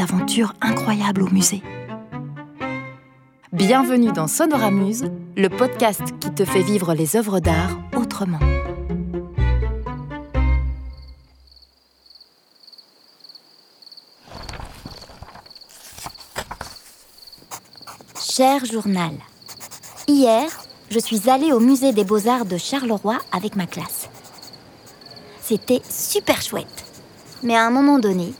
aventures incroyables au musée. Bienvenue dans Sonoramuse, le podcast qui te fait vivre les œuvres d'art autrement. Cher journal, hier, je suis allée au musée des beaux-arts de Charleroi avec ma classe. C'était super chouette. Mais à un moment donné,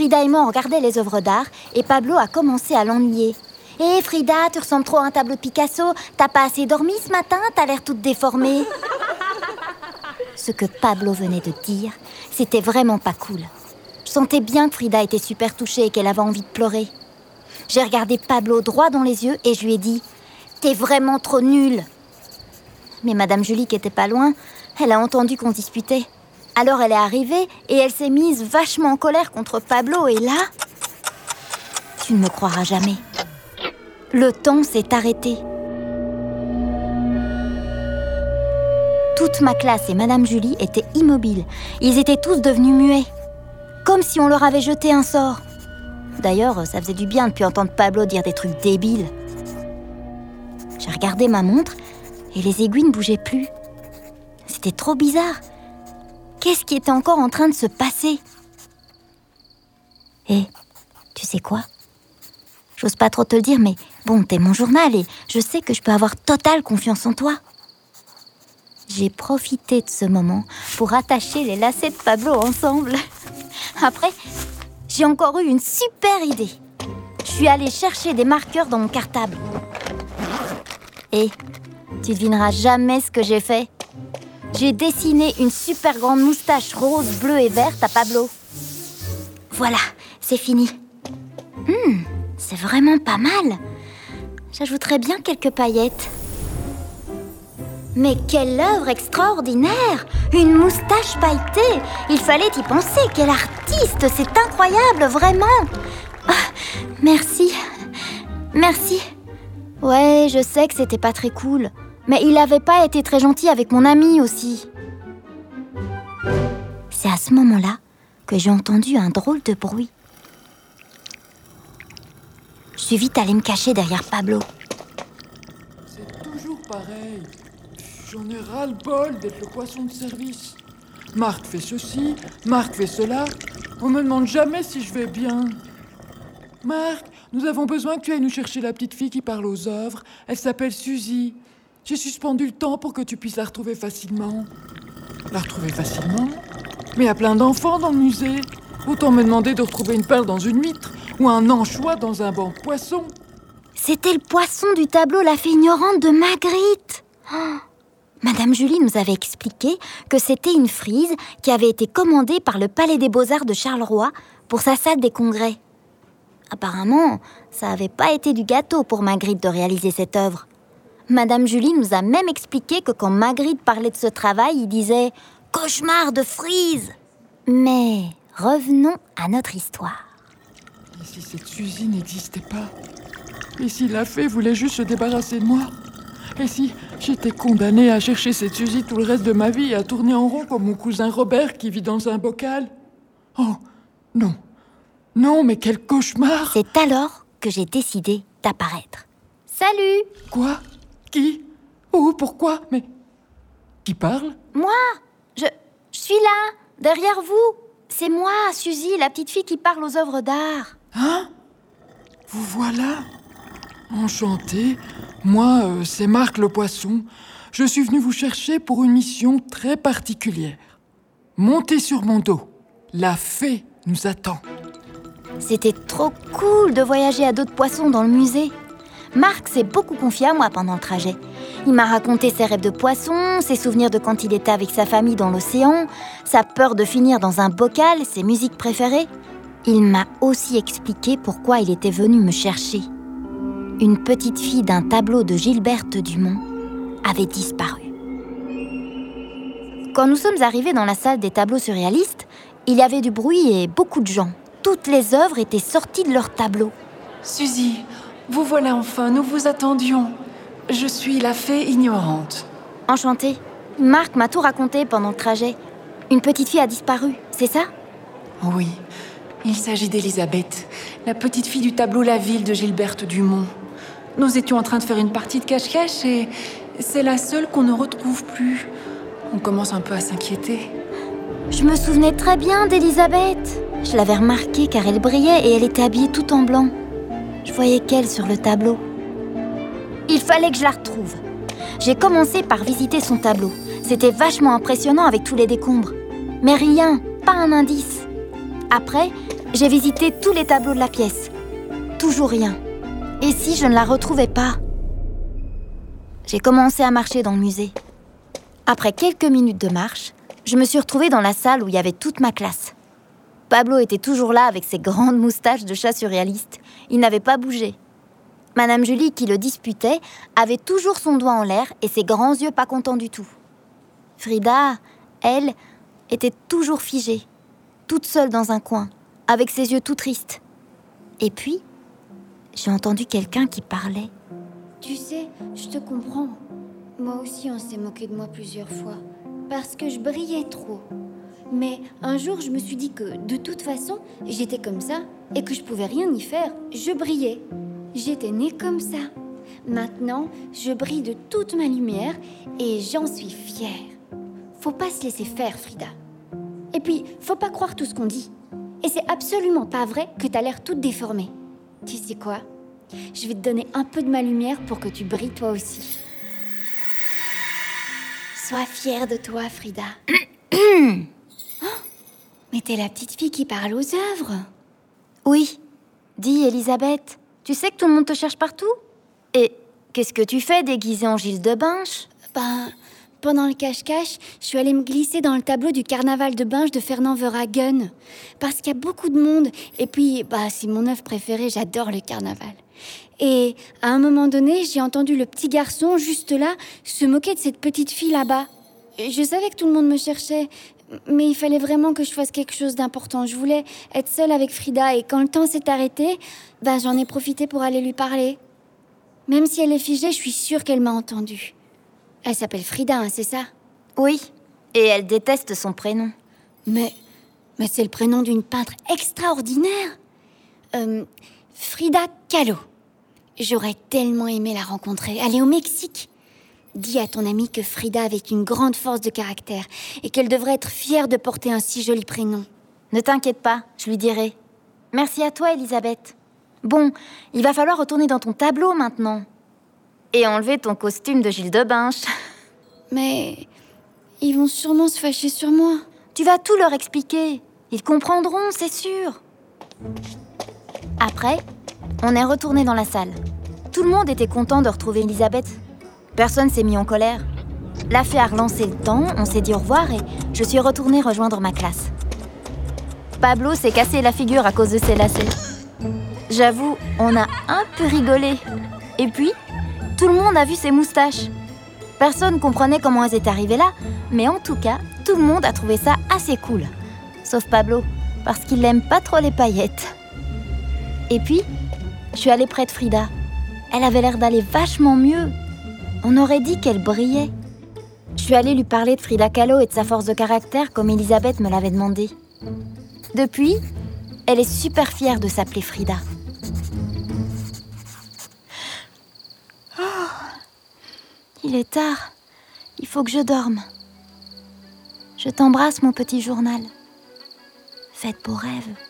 Frida et moi regardaient les œuvres d'art et Pablo a commencé à l'ennuyer. Hé Frida, tu ressembles trop à un tableau de Picasso. T'as pas assez dormi ce matin T'as l'air toute déformée. Ce que Pablo venait de dire, c'était vraiment pas cool. Je sentais bien que Frida était super touchée et qu'elle avait envie de pleurer. J'ai regardé Pablo droit dans les yeux et je lui ai dit T'es vraiment trop nul Mais Madame Julie, qui était pas loin, elle a entendu qu'on disputait. Alors elle est arrivée et elle s'est mise vachement en colère contre Pablo et là, tu ne me croiras jamais. Le temps s'est arrêté. Toute ma classe et Madame Julie étaient immobiles. Ils étaient tous devenus muets. Comme si on leur avait jeté un sort. D'ailleurs, ça faisait du bien de puis entendre Pablo dire des trucs débiles. J'ai regardé ma montre et les aiguilles ne bougeaient plus. C'était trop bizarre. Qu'est-ce qui était encore en train de se passer Et tu sais quoi? J'ose pas trop te le dire, mais bon, t'es mon journal et je sais que je peux avoir totale confiance en toi. J'ai profité de ce moment pour attacher les lacets de Pablo ensemble. Après, j'ai encore eu une super idée. Je suis allée chercher des marqueurs dans mon cartable. Et tu devineras jamais ce que j'ai fait. J'ai dessiné une super grande moustache rose, bleue et verte à Pablo. Voilà, c'est fini. Hum, c'est vraiment pas mal. J'ajouterais bien quelques paillettes. Mais quelle œuvre extraordinaire Une moustache pailletée Il fallait y penser, quel artiste C'est incroyable, vraiment ah, Merci. Merci. Ouais, je sais que c'était pas très cool. Mais il n'avait pas été très gentil avec mon ami aussi. C'est à ce moment-là que j'ai entendu un drôle de bruit. Je suis vite allée me cacher derrière Pablo. C'est toujours pareil. J'en ai ras-le-bol d'être le poisson de service. Marc fait ceci, Marc fait cela. On me demande jamais si je vais bien. Marc, nous avons besoin que tu ailles nous chercher la petite fille qui parle aux œuvres. Elle s'appelle Suzy. J'ai suspendu le temps pour que tu puisses la retrouver facilement. La retrouver facilement Mais il y a plein d'enfants dans le musée. Autant me demander de retrouver une perle dans une huître ou un anchois dans un banc de poisson. C'était le poisson du tableau La fée ignorante de Magritte. Oh. Madame Julie nous avait expliqué que c'était une frise qui avait été commandée par le Palais des Beaux-Arts de Charleroi pour sa salle des congrès. Apparemment, ça n'avait pas été du gâteau pour Magritte de réaliser cette œuvre. Madame Julie nous a même expliqué que quand Magritte parlait de ce travail, il disait Cauchemar de frise Mais revenons à notre histoire. Et si cette Suzy n'existait pas Et si la fée voulait juste se débarrasser de moi Et si j'étais condamnée à chercher cette Suzy tout le reste de ma vie et à tourner en rond comme mon cousin Robert qui vit dans un bocal Oh, non. Non, mais quel cauchemar C'est alors que j'ai décidé d'apparaître. Salut Quoi? Qui? Où Pourquoi? Mais... Qui parle? Moi je, je suis là, derrière vous. C'est moi, Suzy, la petite fille qui parle aux œuvres d'art. Hein? Vous voilà? Enchanté. Moi, euh, c'est Marc le poisson. Je suis venu vous chercher pour une mission très particulière. Montez sur mon dos. La fée nous attend. C'était trop cool de voyager à dos de poisson dans le musée. Marc s'est beaucoup confié à moi pendant le trajet. Il m'a raconté ses rêves de poisson, ses souvenirs de quand il était avec sa famille dans l'océan, sa peur de finir dans un bocal, ses musiques préférées. Il m'a aussi expliqué pourquoi il était venu me chercher. Une petite fille d'un tableau de Gilberte Dumont avait disparu. Quand nous sommes arrivés dans la salle des tableaux surréalistes, il y avait du bruit et beaucoup de gens. Toutes les œuvres étaient sorties de leur tableau. Suzy, vous voilà enfin, nous vous attendions. Je suis la fée ignorante. Enchantée. Marc m'a tout raconté pendant le trajet. Une petite fille a disparu, c'est ça? Oui, il s'agit d'Elisabeth, la petite fille du tableau La Ville de Gilberte Dumont. Nous étions en train de faire une partie de cache-cache et c'est la seule qu'on ne retrouve plus. On commence un peu à s'inquiéter. Je me souvenais très bien d'Elisabeth. Je l'avais remarquée car elle brillait et elle était habillée tout en blanc. Je voyais qu'elle sur le tableau. Il fallait que je la retrouve. J'ai commencé par visiter son tableau. C'était vachement impressionnant avec tous les décombres. Mais rien, pas un indice. Après, j'ai visité tous les tableaux de la pièce. Toujours rien. Et si je ne la retrouvais pas? J'ai commencé à marcher dans le musée. Après quelques minutes de marche, je me suis retrouvée dans la salle où il y avait toute ma classe. Pablo était toujours là avec ses grandes moustaches de chat surréaliste. Il n'avait pas bougé. Madame Julie, qui le disputait, avait toujours son doigt en l'air et ses grands yeux pas contents du tout. Frida, elle, était toujours figée, toute seule dans un coin, avec ses yeux tout tristes. Et puis, j'ai entendu quelqu'un qui parlait. Tu sais, je te comprends. Moi aussi, on s'est moqué de moi plusieurs fois. Parce que je brillais trop. Mais un jour, je me suis dit que, de toute façon, j'étais comme ça et que je pouvais rien y faire. Je brillais. J'étais née comme ça. Maintenant, je brille de toute ma lumière et j'en suis fière. Faut pas se laisser faire, Frida. Et puis, faut pas croire tout ce qu'on dit. Et c'est absolument pas vrai que t'as l'air toute déformée. Tu sais quoi? Je vais te donner un peu de ma lumière pour que tu brilles toi aussi. Sois fière de toi, Frida. Mais t'es la petite fille qui parle aux œuvres. Oui, dis Elisabeth, tu sais que tout le monde te cherche partout? Et qu'est-ce que tu fais déguisée en Gilles de Binche? Ben, pendant le cache-cache, je suis allée me glisser dans le tableau du carnaval de Binche de Fernand Verhagen. Parce qu'il y a beaucoup de monde. Et puis, bah, c'est mon œuvre préférée, j'adore le carnaval. Et à un moment donné, j'ai entendu le petit garçon juste là se moquer de cette petite fille là-bas. Je savais que tout le monde me cherchait, mais il fallait vraiment que je fasse quelque chose d'important. Je voulais être seule avec Frida et quand le temps s'est arrêté, bah, j'en ai profité pour aller lui parler. Même si elle est figée, je suis sûre qu'elle m'a entendue. Elle s'appelle Frida, hein, c'est ça? Oui, et elle déteste son prénom. Mais, mais c'est le prénom d'une peintre extraordinaire. Euh, Frida Kahlo. J'aurais tellement aimé la rencontrer. Elle est au Mexique. Dis à ton amie que Frida avait une grande force de caractère et qu'elle devrait être fière de porter un si joli prénom. Ne t'inquiète pas, je lui dirai. Merci à toi, Elisabeth. Bon, il va falloir retourner dans ton tableau maintenant. Et enlever ton costume de Gilles de Binche. Mais ils vont sûrement se fâcher sur moi. Tu vas tout leur expliquer. Ils comprendront, c'est sûr. Après, on est retourné dans la salle. Tout le monde était content de retrouver Elisabeth. Personne s'est mis en colère. La fée a relancé le temps, on s'est dit au revoir et je suis retournée rejoindre ma classe. Pablo s'est cassé la figure à cause de ses lacets. J'avoue, on a un peu rigolé. Et puis, tout le monde a vu ses moustaches. Personne comprenait comment elles étaient arrivées là, mais en tout cas, tout le monde a trouvé ça assez cool. Sauf Pablo, parce qu'il n'aime pas trop les paillettes. Et puis, je suis allée près de Frida. Elle avait l'air d'aller vachement mieux. On aurait dit qu'elle brillait. Je suis allée lui parler de Frida Kahlo et de sa force de caractère comme Elisabeth me l'avait demandé. Depuis, elle est super fière de s'appeler Frida. Oh, il est tard. Il faut que je dorme. Je t'embrasse, mon petit journal. Faites beaux rêves.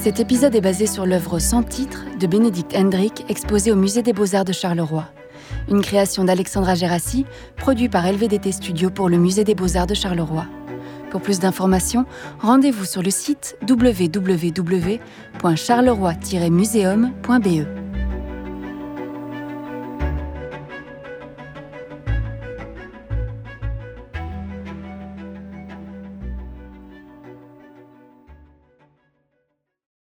Cet épisode est basé sur l'œuvre sans titre de Bénédicte Hendrick exposée au Musée des Beaux-Arts de Charleroi. Une création d'Alexandra Gérassi, produit par LVDT Studio pour le Musée des Beaux-Arts de Charleroi. Pour plus d'informations, rendez-vous sur le site www.charleroi-museum.be.